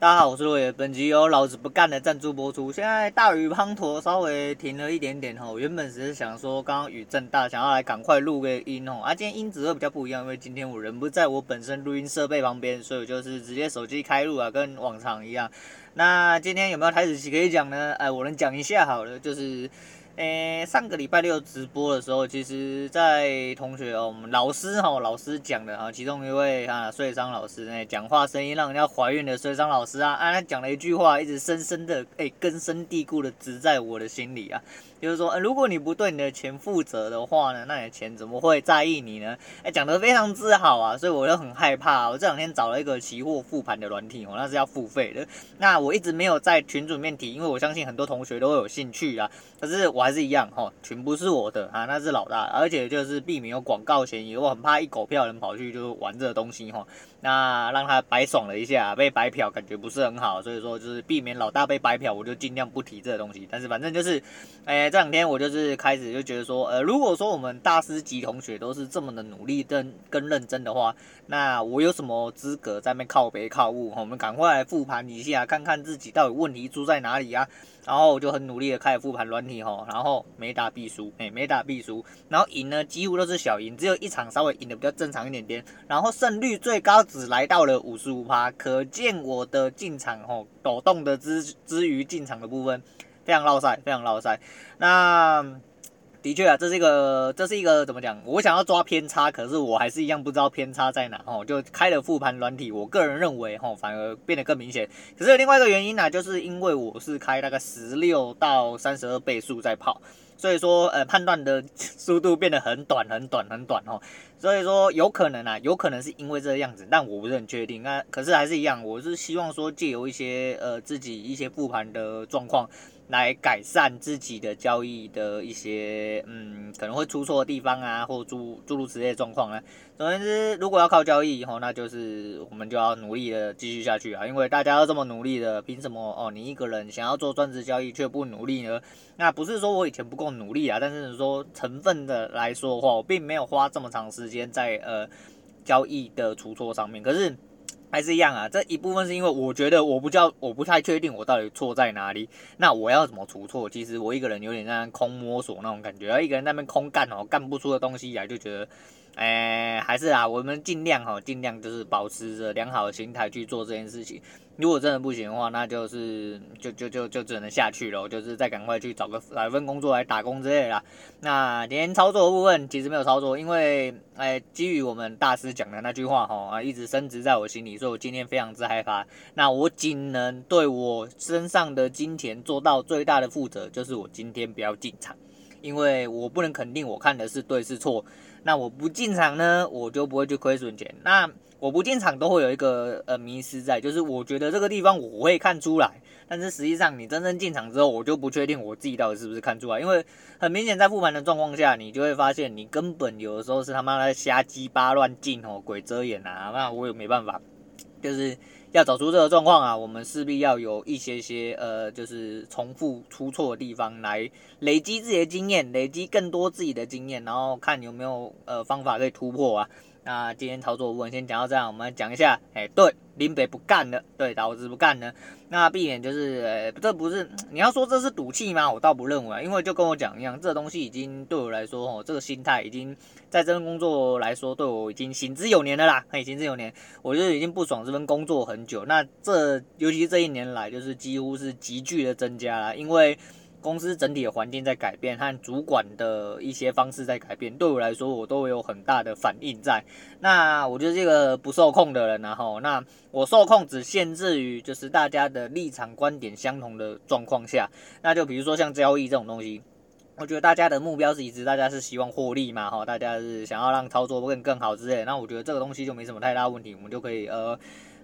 大家好，我是罗爷，本集由老子不干的赞助播出。现在大雨滂沱，稍微停了一点点吼。原本只是想说，刚刚雨正大，想要来赶快录个音哦。啊，今天音质会比较不一样，因为今天我人不在我本身录音设备旁边，所以我就是直接手机开录啊，跟往常一样。那今天有没有台子可以讲呢？哎，我能讲一下好了，就是。诶，上个礼拜六直播的时候，其实，在同学哦，我们老师哈，老师讲的哈，其中一位啊，穗商老师，诶，讲话声音让人家怀孕的穗商老师啊，啊，他讲了一句话，一直深深的诶，根深蒂固的植在我的心里啊。就是说，如果你不对你的钱负责的话呢，那你的钱怎么会在意你呢？哎，讲得非常之好啊，所以我就很害怕。我这两天找了一个期货复盘的软体哦，那是要付费的。那我一直没有在群组里面提，因为我相信很多同学都会有兴趣啊。可是我还是一样哈，群不是我的啊，那是老大，而且就是避免有广告嫌疑，我很怕一狗票人跑去就玩这个东西哈。那让他白爽了一下，被白嫖，感觉不是很好，所以说就是避免老大被白嫖，我就尽量不提这个东西。但是反正就是，哎，这两天我就是开始就觉得说，呃，如果说我们大师级同学都是这么的努力跟跟认真的话，那我有什么资格在那边靠北靠物？我们赶快来复盘一下，看看自己到底问题出在哪里啊？然后我就很努力的开始复盘软体吼，然后每打必输，哎，每打必输，然后赢呢几乎都是小赢，只有一场稍微赢的比较正常一点点，然后胜率最高只来到了五十五趴，可见我的进场吼抖动的之之余进场的部分非常落赛，非常落赛。那的确啊，这是一个这是一个怎么讲？我想要抓偏差，可是我还是一样不知道偏差在哪哦。就开了复盘软体，我个人认为吼反而变得更明显。可是有另外一个原因呢、就是因为我是开大概十六到三十二倍速在跑，所以说呃判断的速度变得很短很短很短哦。所以说有可能啊，有可能是因为这个样子，但我不是很确定。那可是还是一样，我是希望说借由一些呃自己一些复盘的状况。来改善自己的交易的一些嗯，可能会出错的地方啊，或诸诸如此类的状况啊。总而言之，如果要靠交易以后，那就是我们就要努力的继续下去啊。因为大家都这么努力的，凭什么哦？你一个人想要做专职交易却不努力呢？那不是说我以前不够努力啊，但是说成分的来说的话，我并没有花这么长时间在呃交易的出错上面。可是。还是一样啊，这一部分是因为我觉得我不叫，我不太确定我到底错在哪里。那我要怎么除错？其实我一个人有点像空摸索那种感觉，一个人在那边空干哦，干不出的东西来，就觉得，哎，还是啊，我们尽量哈，尽量就是保持着良好的心态去做这件事情。如果真的不行的话，那就是就就就就只能下去了，就是再赶快去找个来份工作来打工之类的啦。那连操作的部分其实没有操作，因为哎，基于我们大师讲的那句话哈啊，一直深植在我心里，所以我今天非常之害怕。那我仅能对我身上的金钱做到最大的负责，就是我今天不要进场，因为我不能肯定我看的是对是错。那我不进场呢，我就不会去亏损钱。那我不进场都会有一个呃迷失在，就是我觉得这个地方我会看出来，但是实际上你真正进场之后，我就不确定我自己到底是不是看出来，因为很明显在复盘的状况下，你就会发现你根本有的时候是他妈的瞎鸡巴乱进哦，鬼遮眼啊，那我也没办法，就是要找出这个状况啊，我们势必要有一些些呃，就是重复出错的地方来累积自己的经验，累积更多自己的经验，然后看有没有呃方法可以突破啊。那今天操作部分先讲到这样，我们讲一下，哎，对，林北不干了，对，老子不干了。那避免就是，呃，这不是你要说这是赌气吗？我倒不认为，因为就跟我讲一样，这东西已经对我来说，哦，这个心态已经在这份工作来说，对我已经行之有年了啦，嘿，行之有年，我觉得已经不爽这份工作很久。那这尤其这一年来，就是几乎是急剧的增加了，因为。公司整体的环境在改变，和主管的一些方式在改变，对我来说，我都有很大的反应在。那我就是这个不受控的人，然后，那我受控只限制于就是大家的立场观点相同的状况下。那就比如说像交易这种东西，我觉得大家的目标是一致，大家是希望获利嘛，哈，大家是想要让操作更更好之类的。那我觉得这个东西就没什么太大问题，我们就可以呃。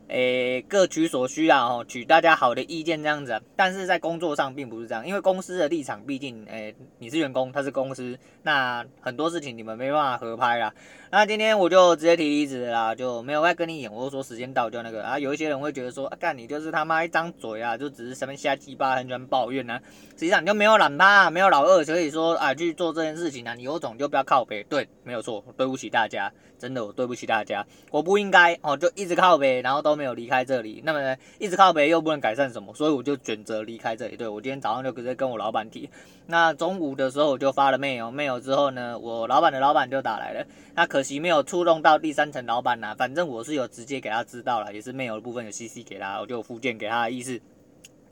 诶，各取所需啊，哦，取大家好的意见这样子。但是在工作上并不是这样，因为公司的立场，毕竟，诶，你是员工，他是公司，那很多事情你们没办法合拍啦。那今天我就直接提离职啦，就没有再跟你演，我就说时间到就那个啊。有一些人会觉得说，啊，干你就是他妈一张嘴啊，就只是什么瞎鸡巴，很喜欢抱怨啊。实际上你就没有懒趴，没有老二，所以说啊，去做这件事情啊，你有种就不要靠北。对，没有错，对不起大家，真的我对不起大家，我不应该哦，就一直靠北，然后都。都没有离开这里，那么一直靠北又不能改善什么，所以我就选择离开这里。对，我今天早上就直接跟我老板提，那中午的时候我就发了 mail，mail 之后呢，我老板的老板就打来了，那可惜没有触动到第三层老板呐，反正我是有直接给他知道了，也是 mail 的部分有 CC 给他，我就附件给他的意思。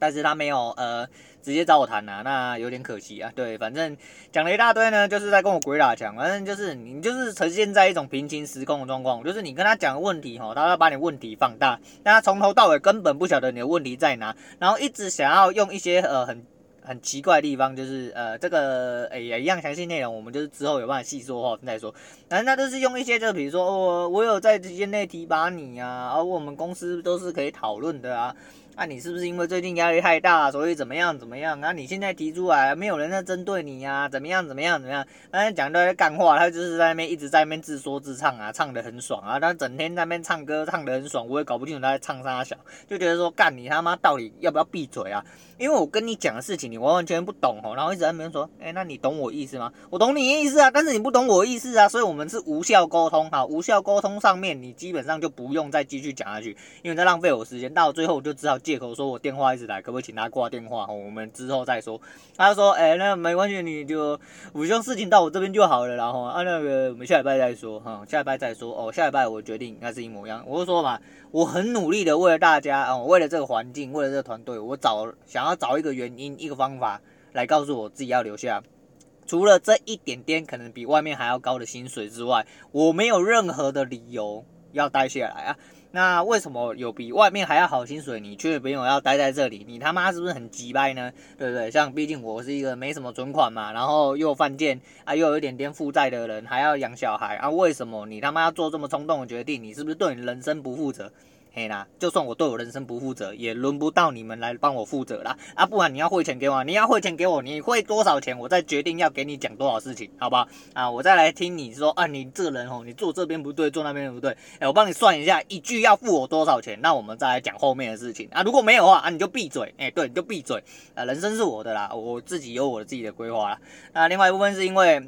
但是他没有呃直接找我谈啊，那有点可惜啊。对，反正讲了一大堆呢，就是在跟我鬼打墙。反正就是你就是呈现在一种平行时空的状况，就是你跟他讲问题哈，他要把你问题放大，但他从头到尾根本不晓得你的问题在哪，然后一直想要用一些呃很很奇怪的地方，就是呃这个哎呀一样详细内容，我们就是之后有办法细说话再说。反正他都是用一些，就比如说我我有在时间内提拔你啊，而我们公司都是可以讨论的啊。那、啊、你是不是因为最近压力太大，所以怎么样怎么样？那、啊、你现在提出来，没有人在针对你呀、啊？怎么样怎么样怎么样？反正讲的干话，他就是在那边一直在那边自说自唱啊，唱的很爽啊。他整天在那边唱歌，唱的很爽，我也搞不清楚他在唱啥小，就觉得说干你他妈到底要不要闭嘴啊？因为我跟你讲的事情你完完全不懂哦，然后一直在那边说，哎、那你懂我意思吗？我懂你意思啊，但是你不懂我意思啊，所以我们是无效沟通哈，无效沟通上面你基本上就不用再继续讲下去，因为在浪费我时间，到最后我就只好借口说我电话。一直来，可不可以请他挂电话？我们之后再说。他说：“哎、那没关系，你就不用事情到我这边就好了。”然后啊，那个我们下礼拜再说哈，下礼拜再说哦。下礼拜我决定应该是一模一样。我就说嘛，我很努力的为了大家啊，为了这个环境，为了这个团队，我找想要找一个原因，一个方法来告诉我自己要留下。除了这一点点可能比外面还要高的薪水之外，我没有任何的理由要待下来啊。那为什么有比外面还要好薪水，你却没有要待在这里？你他妈是不是很急掰呢？对不对？像毕竟我是一个没什么存款嘛，然后又犯贱啊，又有一点点负债的人，还要养小孩啊，为什么你他妈要做这么冲动的决定？你是不是对你人生不负责？嘿啦，就算我对我人生不负责，也轮不到你们来帮我负责啦。啊！不然你要汇钱给我，你要汇钱给我，你汇多少钱，我再决定要给你讲多少事情，好吧？啊，我再来听你说啊，你这个人哦，你做这边不对，做那边不对，哎、我帮你算一下，一句要付我多少钱，那我们再来讲后面的事情啊。如果没有的话啊，你就闭嘴，哎、对，你就闭嘴。啊，人生是我的啦，我自己有我自己的规划啦。那另外一部分是因为。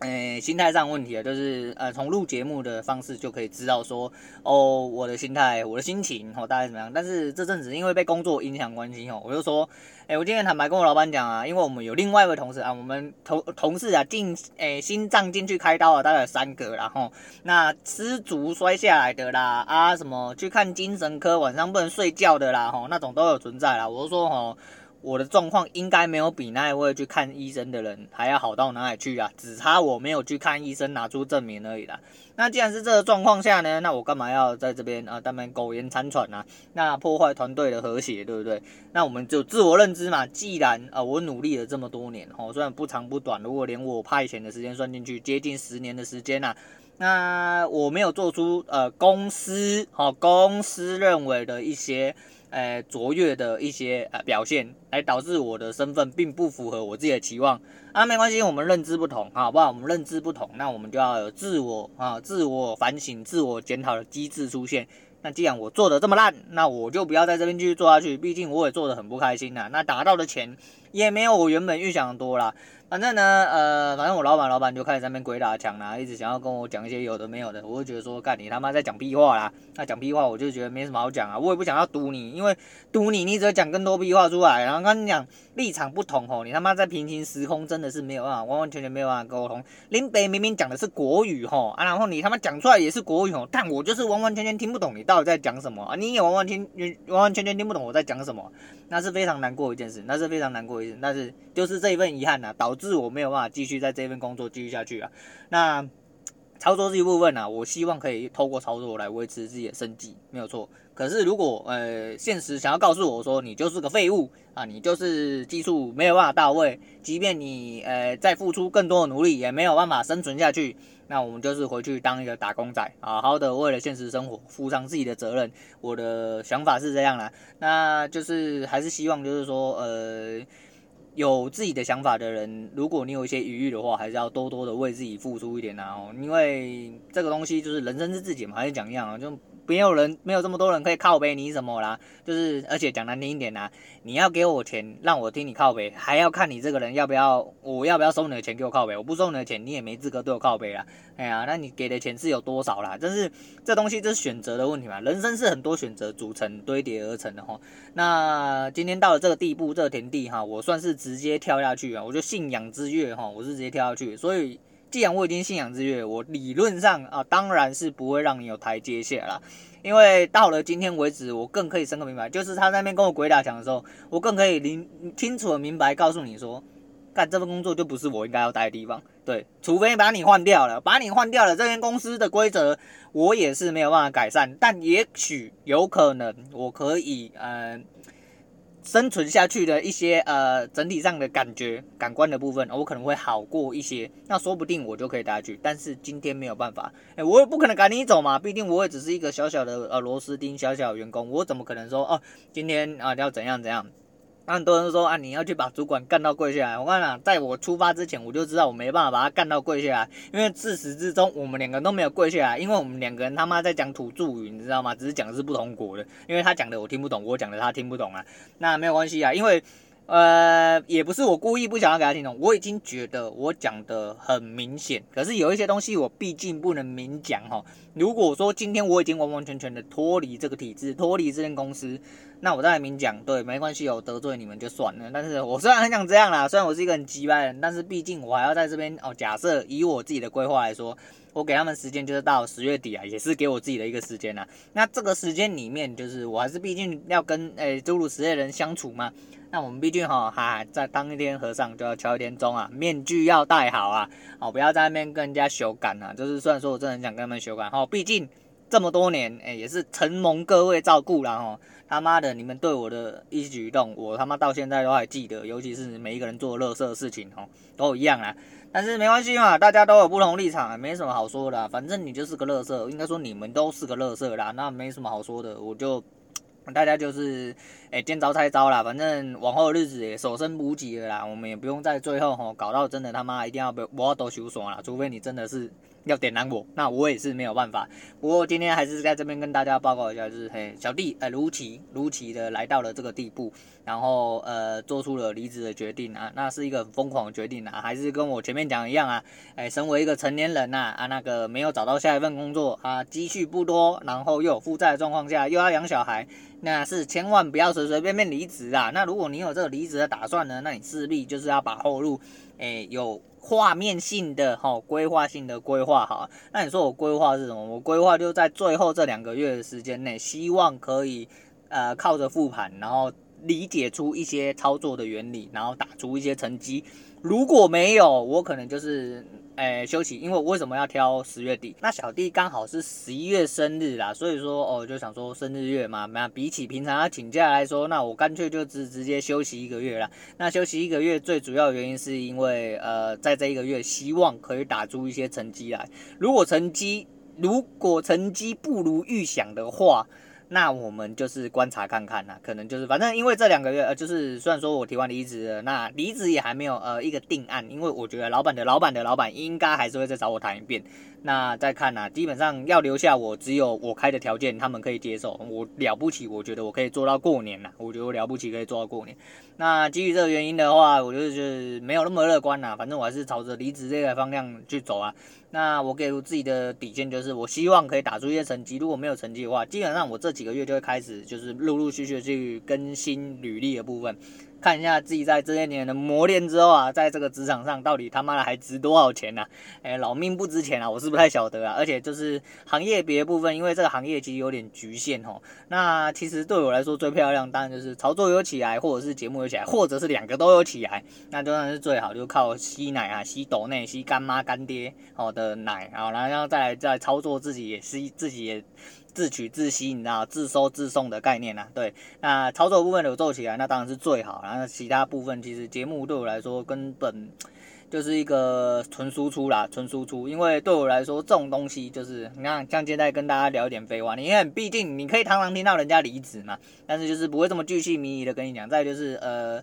诶、心态上问题啊，就是呃，从录节目的方式就可以知道说，哦，我的心态，我的心情，哦，大概怎么样？但是这阵子因为被工作影响关系，哦，我就说，诶、我今天坦白跟我老板讲啊，因为我们有另外一位同事啊，我们同同事啊进，诶、心脏进去开刀了，大概有三个，然后那失足摔下来的啦，啊，什么去看精神科，晚上不能睡觉的啦，吼，那种都有存在啦。我就说，吼。我的状况应该没有比那一位去看医生的人还要好到哪里去啊？只差我没有去看医生拿出证明而已啦。那既然是这个状况下呢，那我干嘛要在这边啊？当面苟延残喘啊？那破坏团队的和谐，对不对？那我们就自我认知嘛。既然啊，我努力了这么多年，哦，虽然不长不短，如果连我派遣的时间算进去，接近十年的时间呐，那我没有做出呃公司哦公司认为的一些。呃，卓越的一些呃表现，来导致我的身份并不符合我自己的期望啊，没关系，我们认知不同，好不好？我们认知不同，那我们就要有自我啊、自我反省、自我检讨的机制出现。那既然我做的这么烂，那我就不要在这边继续做下去，毕竟我也做的很不开心呐。那达到的钱也没有我原本预想的多啦。反正呢，呃，反正我老板老板就开始在那边鬼打墙啦，一直想要跟我讲一些有的没有的，我就觉得说，干你他妈在讲屁话啦！那讲屁话，我就觉得没什么好讲啊，我也不想要堵你，因为堵你，你只会讲更多屁话出来。然后跟你讲立场不同吼，你他妈在平行时空真的是没有办法，完完全全没有办法沟通。林北明明讲的是国语吼啊，然后你他妈讲出来也是国语吼，但我就是完完全全听不懂你到底在讲什么啊，你也完完全全完完全全听不懂我在讲什么，那是非常难过一件事，那是非常难过一件事，但是就是这一份遗憾呐，导致我没有办法。继续在这份工作继续下去啊，那操作这一部分呢、啊，我希望可以透过操作来维持自己的生计，没有错。可是如果呃现实想要告诉我说你就是个废物啊，你就是技术没有办法到位，即便你呃再付出更多的努力也没有办法生存下去，那我们就是回去当一个打工仔，好好的为了现实生活负上自己的责任。我的想法是这样啦，那就是还是希望就是说呃。有自己的想法的人，如果你有一些余裕的话，还是要多多的为自己付出一点呐哦，因为这个东西就是人生是自己嘛，还是讲一样啊，就没有人没有这么多人可以靠背你什么啦。就是而且讲难听一点啦，你要给我钱让我听你靠背，还要看你这个人要不要，我要不要收你的钱给我靠背。我不收你的钱，你也没资格对我靠背啦。哎呀，那你给的钱是有多少啦？但是这东西就是选择的问题嘛。人生是很多选择组成堆叠而成的哈。那今天到了这个地步，这个田地哈，我算是直接跳下去啊。我就信仰之跃哈，我是直接跳下去。所以既然我已经信仰之跃，我理论上啊，当然是不会让你有台阶下啦。因为到了今天为止，我更可以深刻明白，就是他那边跟我鬼打墙的时候，我更可以清清楚的明白告诉你说。干这份工作就不是我应该要待的地方，对，除非把你换掉了，把你换掉了，这间公司的规则我也是没有办法改善，但也许有可能我可以呃生存下去的一些呃整体上的感觉感官的部分，我可能会好过一些，那说不定我就可以待下去，但是今天没有办法，哎，我也不可能赶你走嘛，毕竟我也只是一个小小的呃螺丝钉，小小员工，我怎么可能说哦今天啊要怎样怎样？那很多人说啊，你要去把主管干到跪下来。我跟你讲，在我出发之前，我就知道我没办法把他干到跪下来，因为自始至终我们两个都没有跪下来，因为我们两个人他妈在讲土著语，你知道吗？只是讲的是不同国的，因为他讲的我听不懂，我讲的他听不懂啊。那没有关系啊，因为呃，也不是我故意不想要给他听懂，我已经觉得我讲的很明显，可是有一些东西我毕竟不能明讲哈。如果说今天我已经完完全全的脱离这个体制，脱离这间公司。那我再明讲，对，没关系，有得罪你们就算了。但是我虽然很想这样啦，虽然我是一个很急掰的人，但是毕竟我还要在这边哦。假设以我自己的规划来说，我给他们时间就是到十月底啊，也是给我自己的一个时间啦。那这个时间里面，就是我还是毕竟要跟诶诸如此类人相处嘛。那我们毕竟哈，哈，在当一天和尚就要敲一天钟啊，面具要戴好啊，哦，不要在那边跟人家修改啊。就是虽然说我真的很想跟他们修改，哦，毕竟这么多年，诶，也是承蒙各位照顾啦。哦。他妈的，你们对我的一举一动，我他妈到现在都还记得，尤其是每一个人做垃圾的事情，哦，都一样啊。但是没关系嘛，大家都有不同立场，没什么好说的。反正你就是个乐色，应该说你们都是个乐色啦，那没什么好说的。我就 大家就是，哎，见招拆招啦。反正往后的日子也所剩无几了啦，我们也不用在最后吼搞到真的他妈一定要被我都收爽了，除非你真的是。要点燃我，那我也是没有办法。不过今天还是在这边跟大家报告一下，就是嘿，小弟呃如期如期的来到了这个地步，然后呃做出了离职的决定啊，那是一个很疯狂的决定啊，还是跟我前面讲一样啊，哎，身为一个成年人呐啊，那个没有找到下一份工作啊，积蓄不多，然后又有负债的状况下，又要养小孩，那是千万不要随随便便离职啊。那如果你有这个离职的打算呢，那你势必就是要把后路哎有。画面性的哈，规划性的规划好。那你说我规划是什么？我规划就在最后这两个月的时间内，希望可以呃靠着复盘，然后理解出一些操作的原理，然后打出一些成绩。如果没有，我可能就是。哎，休息，因为为什么要挑十月底？那小弟刚好是十一月生日啦，所以说哦，就想说生日月嘛，那比起平常要请假来说，那我干脆就直直接休息一个月啦。那休息一个月最主要原因是因为呃，在这一个月希望可以打出一些成绩来。如果成绩如果成绩不如预想的话，那我们就是观察看看呐，可能就是反正因为这两个月，呃，就是虽然说我提完离职了，那离职也还没有呃一个定案，因为我觉得老板的老板的老板应该还是会再找我谈一遍。那再看呐，基本上要留下我，只有我开的条件他们可以接受。我了不起，我觉得我可以做到过年呐，我觉得我了不起可以做到过年。那基于这个原因的话，我就是没有那么乐观呐。反正我还是朝着离职这个方向去走啊。那我给我自己的底线就是，我希望可以打出一些成绩。如果没有成绩的话，基本上我这几个月就会开始就是陆陆续续去更新履历的部分。看一下自己在这些年的磨练之后啊，在这个职场上到底他妈的还值多少钱呢？啊？哎、老命不值钱啊，我是不太晓得啊。而且就是行业别部分，因为这个行业其实有点局限哦。那其实对我来说最漂亮，当然就是操作有起来，或者是节目有起来，或者是两个都有起来，那当然是最好，就靠吸奶啊，吸抖内，吸干妈干爹好的奶啊，然后再来再操作自己也吸自己也。自取自吸，你知道，自收自送的概念呐、啊。对，那操作部分有做起来，那当然是最好。然后其他部分，其实节目对我来说根本就是一个纯输出啦，纯输出。因为对我来说，这种东西就是，你看，像现在跟大家聊一点废话，你看，毕竟你可以常常听到人家离职嘛，但是就是不会这么巨细靡遗的跟你讲。再就是，呃。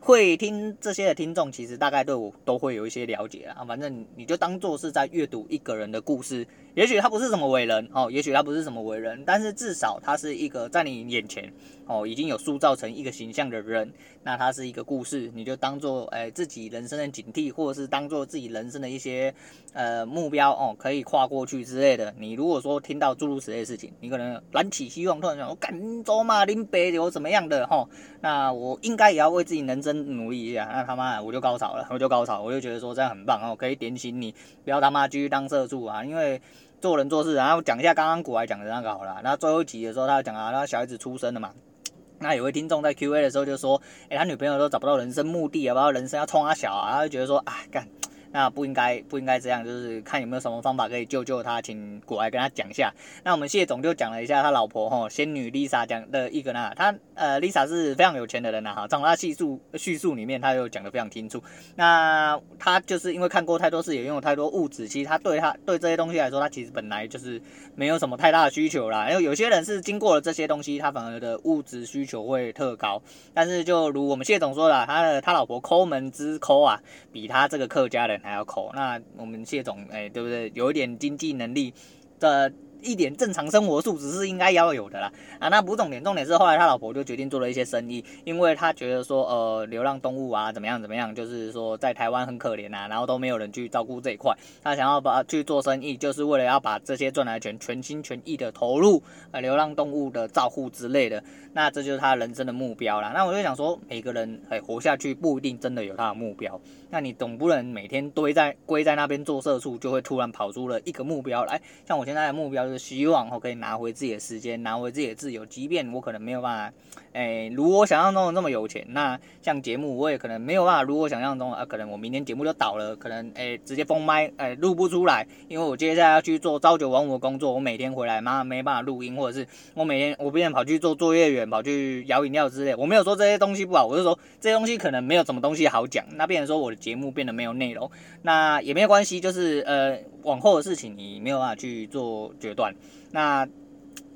会听这些的听众，其实大概对我都会有一些了解啊。反正你就当做是在阅读一个人的故事，也许他不是什么伟人哦，也许他不是什么伟人，但是至少他是一个在你眼前哦已经有塑造成一个形象的人。那他是一个故事，你就当做诶自己人生的警惕，或者是当做自己人生的一些呃目标哦，可以跨过去之类的。你如果说听到诸如此类的事情，你可能燃起希望，突然想我赶走嘛，林北有怎么样的哈？那我应该也要为自己人生努力一下。那他妈我就高潮了，我就高潮，我就觉得说这样很棒哦，可以点醒你，不要他妈继续当社畜啊，因为。做人做事，然后讲一下刚刚古来讲的那个好了。那最后一集的时候，他讲啊，那小孩子出生了嘛。那有位听众在 Q&A 的时候就说，诶，他女朋友都找不到人生目的，不知道人生要冲他小啊，他就觉得说，啊，干。那不应该不应该这样，就是看有没有什么方法可以救救他，请过来跟他讲一下。那我们谢总就讲了一下他老婆哈仙女 Lisa 讲的一个呢，他呃 Lisa 是非常有钱的人呐哈，从他叙述叙述里面他又讲得非常清楚。那他就是因为看过太多事，也拥有太多物质，其实他对他对这些东西来说，他其实本来就是没有什么太大的需求啦。因为有些人是经过了这些东西，他反而的物质需求会特高。但是就如我们谢总说的，他的他老婆抠门之抠啊，比他这个客家人还要抠，那我们谢总哎，对不对？有一点经济能力的。一点正常生活素质是应该要有的啦啊，那不重点，重点是后来他老婆就决定做了一些生意，因为他觉得说呃流浪动物啊怎么样怎么样，就是说在台湾很可怜呐，然后都没有人去照顾这一块，他想要把去做生意，就是为了要把这些赚来的钱全心全意的投入呃流浪动物的照护之类的，那这就是他人生的目标啦。那我就想说，每个人哎活下去不一定真的有他的目标，那你总不能每天堆在归在那边做社畜，就会突然跑出了一个目标来，像我现在的目标是。希望我可以拿回自己的时间，拿回自己的自由。即便我可能没有办法，诶、欸，如我想象中的那么有钱，那像节目我也可能没有办法如我想象中，啊，可能我明天节目就倒了，可能诶、欸、直接封麦，诶、欸、录不出来，因为我接下来要去做朝九晚五的工作，我每天回来妈没办法录音，或者是我每天我变成跑去做作业员，跑去摇饮料之类。我没有说这些东西不好，我是说这些东西可能没有什么东西好讲，那变成说我的节目变得没有内容，那也没有关系，就是呃往后的事情你没有办法去做决断。那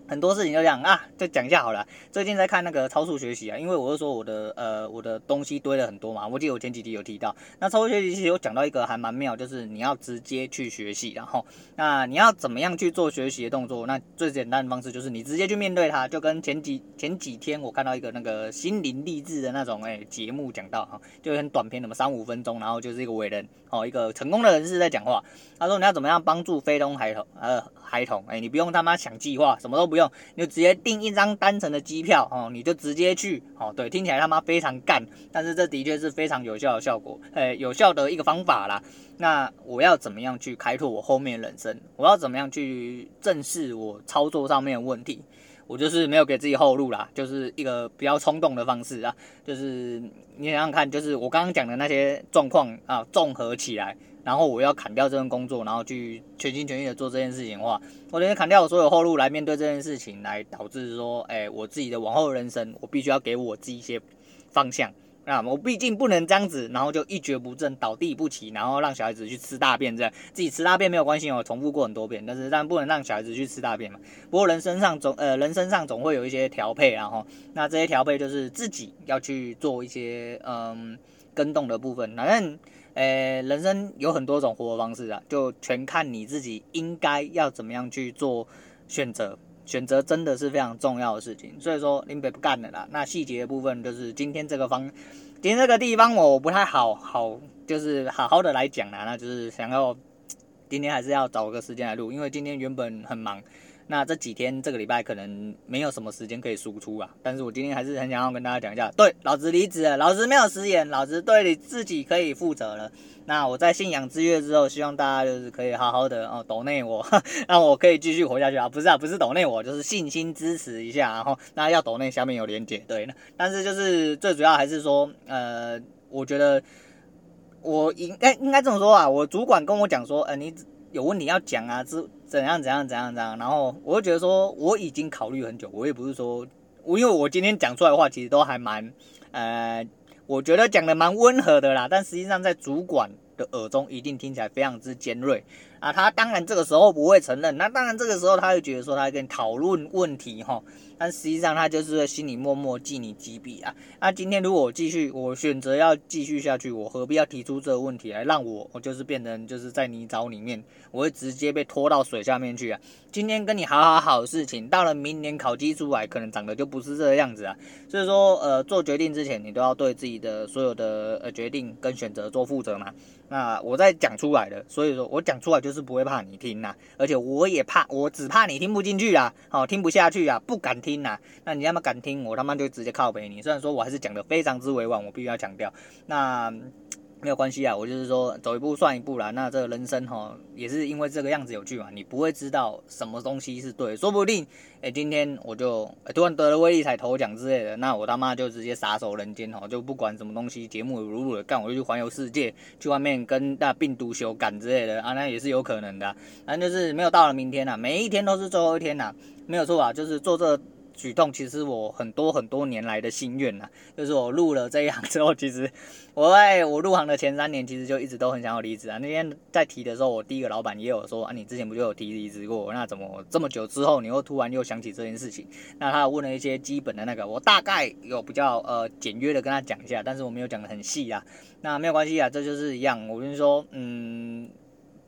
很多事情就这样啊，就讲一下好了。最近在看那个超速学习啊，因为我是说我的呃我的东西堆了很多嘛。我记得我前几集有提到，那超速学习其实有讲到一个还蛮妙，就是你要直接去学习，然后那你要怎么样去做学习的动作？那最简单的方式就是你直接去面对它，就跟前几前几天我看到一个那个心灵励志的那种诶节目讲到哈，就很短片，那么三五分钟，然后就是一个伟人哦，一个成功的人士在讲话。他说你要怎么样帮助非洲孩童呃。孩童，哎，你不用他妈想计划，什么都不用，你就直接订一张单程的机票哦，你就直接去哦。对，听起来他妈非常干，但是这的确是非常有效的效果，哎，有效的一个方法啦。那我要怎么样去开拓我后面人生？我要怎么样去正视我操作上面的问题？我就是没有给自己后路啦，就是一个比较冲动的方式啊。就是你想想看，就是我刚刚讲的那些状况啊，综合起来。然后我要砍掉这份工作，然后去全心全意的做这件事情的话，我得砍掉我所有后路来面对这件事情，来导致说，哎，我自己的往后人生，我必须要给我自己一些方向。那我毕竟不能这样子，然后就一蹶不振，倒地不起，然后让小孩子去吃大便这样，自己吃大便没有关系，我重复过很多遍，但是但不能让小孩子去吃大便嘛。不过人身上总呃人身上总会有一些调配，然后那这些调配就是自己要去做一些嗯跟动的部分，反正。诶，人生有很多种活方式啊，就全看你自己应该要怎么样去做选择。选择真的是非常重要的事情，所以说林北不干了啦。那细节的部分就是今天这个方，今天这个地方我不太好好，就是好好的来讲啦。那就是想要 今天还是要找个时间来录，因为今天原本很忙。那这几天这个礼拜可能没有什么时间可以输出啊，但是我今天还是很想要跟大家讲一下，对，老子离职了，老子没有食言，老子对你自己可以负责了。那我在信仰之跃之后，希望大家就是可以好好的哦，抖内我，让我可以继续活下去啊，不是啊，不是抖内我，就是信心支持一下，然后那要抖内下面有连结，对，但是就是最主要还是说，呃，我觉得我应该应该这么说啊，我主管跟我讲说，呃，你有问题要讲啊，之。怎样怎样怎样怎样，然后我就觉得说我已经考虑很久，我也不是说我因为我今天讲出来的话其实都还蛮，呃，我觉得讲的蛮温和的啦，但实际上在主管的耳中一定听起来非常之尖锐。啊，他当然这个时候不会承认，那当然这个时候他会觉得说他跟你讨论问题哈，但实际上他就是在心里默默记你几笔啊。那今天如果我继续，我选择要继续下去，我何必要提出这个问题来让我我就是变成就是在泥沼里面，我会直接被拖到水下面去啊。今天跟你好好好的事情，到了明年考绩出来，可能长得就不是这个样子啊。所以说，呃，做决定之前，你都要对自己的所有的呃决定跟选择做负责嘛。那我在讲出来的，所以说我讲出来就是不会怕你听呐，而且我也怕，我只怕你听不进去啊，好，听不下去啊，不敢听呐。那你要么敢听，我他妈就直接靠北你。虽然说我还是讲的非常之委婉，我必须要强调。那。没有关系啊，我就是说走一步算一步啦。那这个人生哈，也是因为这个样子有趣嘛。你不会知道什么东西是对，说不定哎，今天我就突然得了威力彩头奖之类的，那我他妈就直接撒手人间哈，就不管什么东西，节目如如的干，我就去环游世界，去外面跟那病毒修感之类的啊，那也是有可能的啊。反正就是没有到了明天呐，每一天都是最后一天呐，没有错啊，就是做这。举动其实我很多很多年来的心愿呐，就是我入了这一行之后，其实我在我入行的前三年，其实就一直都很想要离职啊。那天在提的时候，我第一个老板也有说啊，你之前不就有提离职过？那怎么这么久之后，你又突然又想起这件事情？那他问了一些基本的那个，我大概有比较呃简约的跟他讲一下，但是我没有讲得很细啊。那没有关系啊，这就是一样。我跟你说，嗯。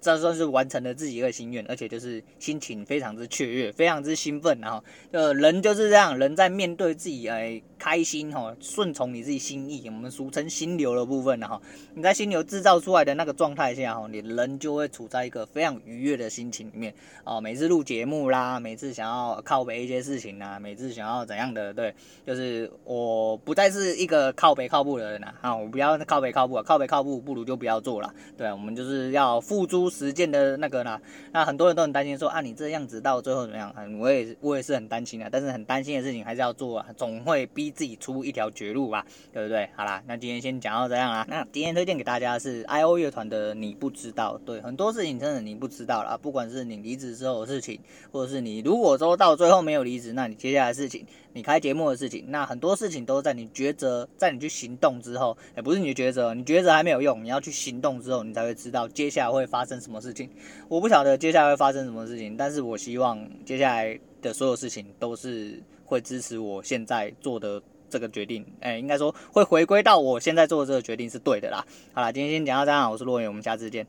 这算是完成了自己一个心愿，而且就是心情非常之雀跃，非常之兴奋，然后呃人就是这样，人在面对自己哎开心哈，顺从你自己心意，我们俗称心流的部分，然后你在心流制造出来的那个状态下哈，你人就会处在一个非常愉悦的心情里面哦。每次录节目啦，每次想要靠北一些事情啦，每次想要怎样的，对，就是我不再是一个靠北靠步的人了啊，我不要靠北靠步，靠北靠步不如就不要做了，对，我们就是要付诸。实践的那个啦，那很多人都很担心说啊，你这样子到最后怎么样？我也我也是很担心的，但是很担心的事情还是要做啊，总会逼自己出一条绝路吧，对不对？好啦，那今天先讲到这样啦。那今天推荐给大家的是 I.O 乐团的你不知道，对，很多事情真的你不知道啦，不管是你离职之后的事情，或者是你如果说到最后没有离职，那你接下来事情。你开节目的事情，那很多事情都在你抉择，在你去行动之后，也不是你的抉择，你抉择还没有用，你要去行动之后，你才会知道接下来会发生什么事情。我不晓得接下来会发生什么事情，但是我希望接下来的所有事情都是会支持我现在做的这个决定。哎，应该说会回归到我现在做的这个决定是对的啦。好啦，今天先讲到这样，我是洛言，我们下次见。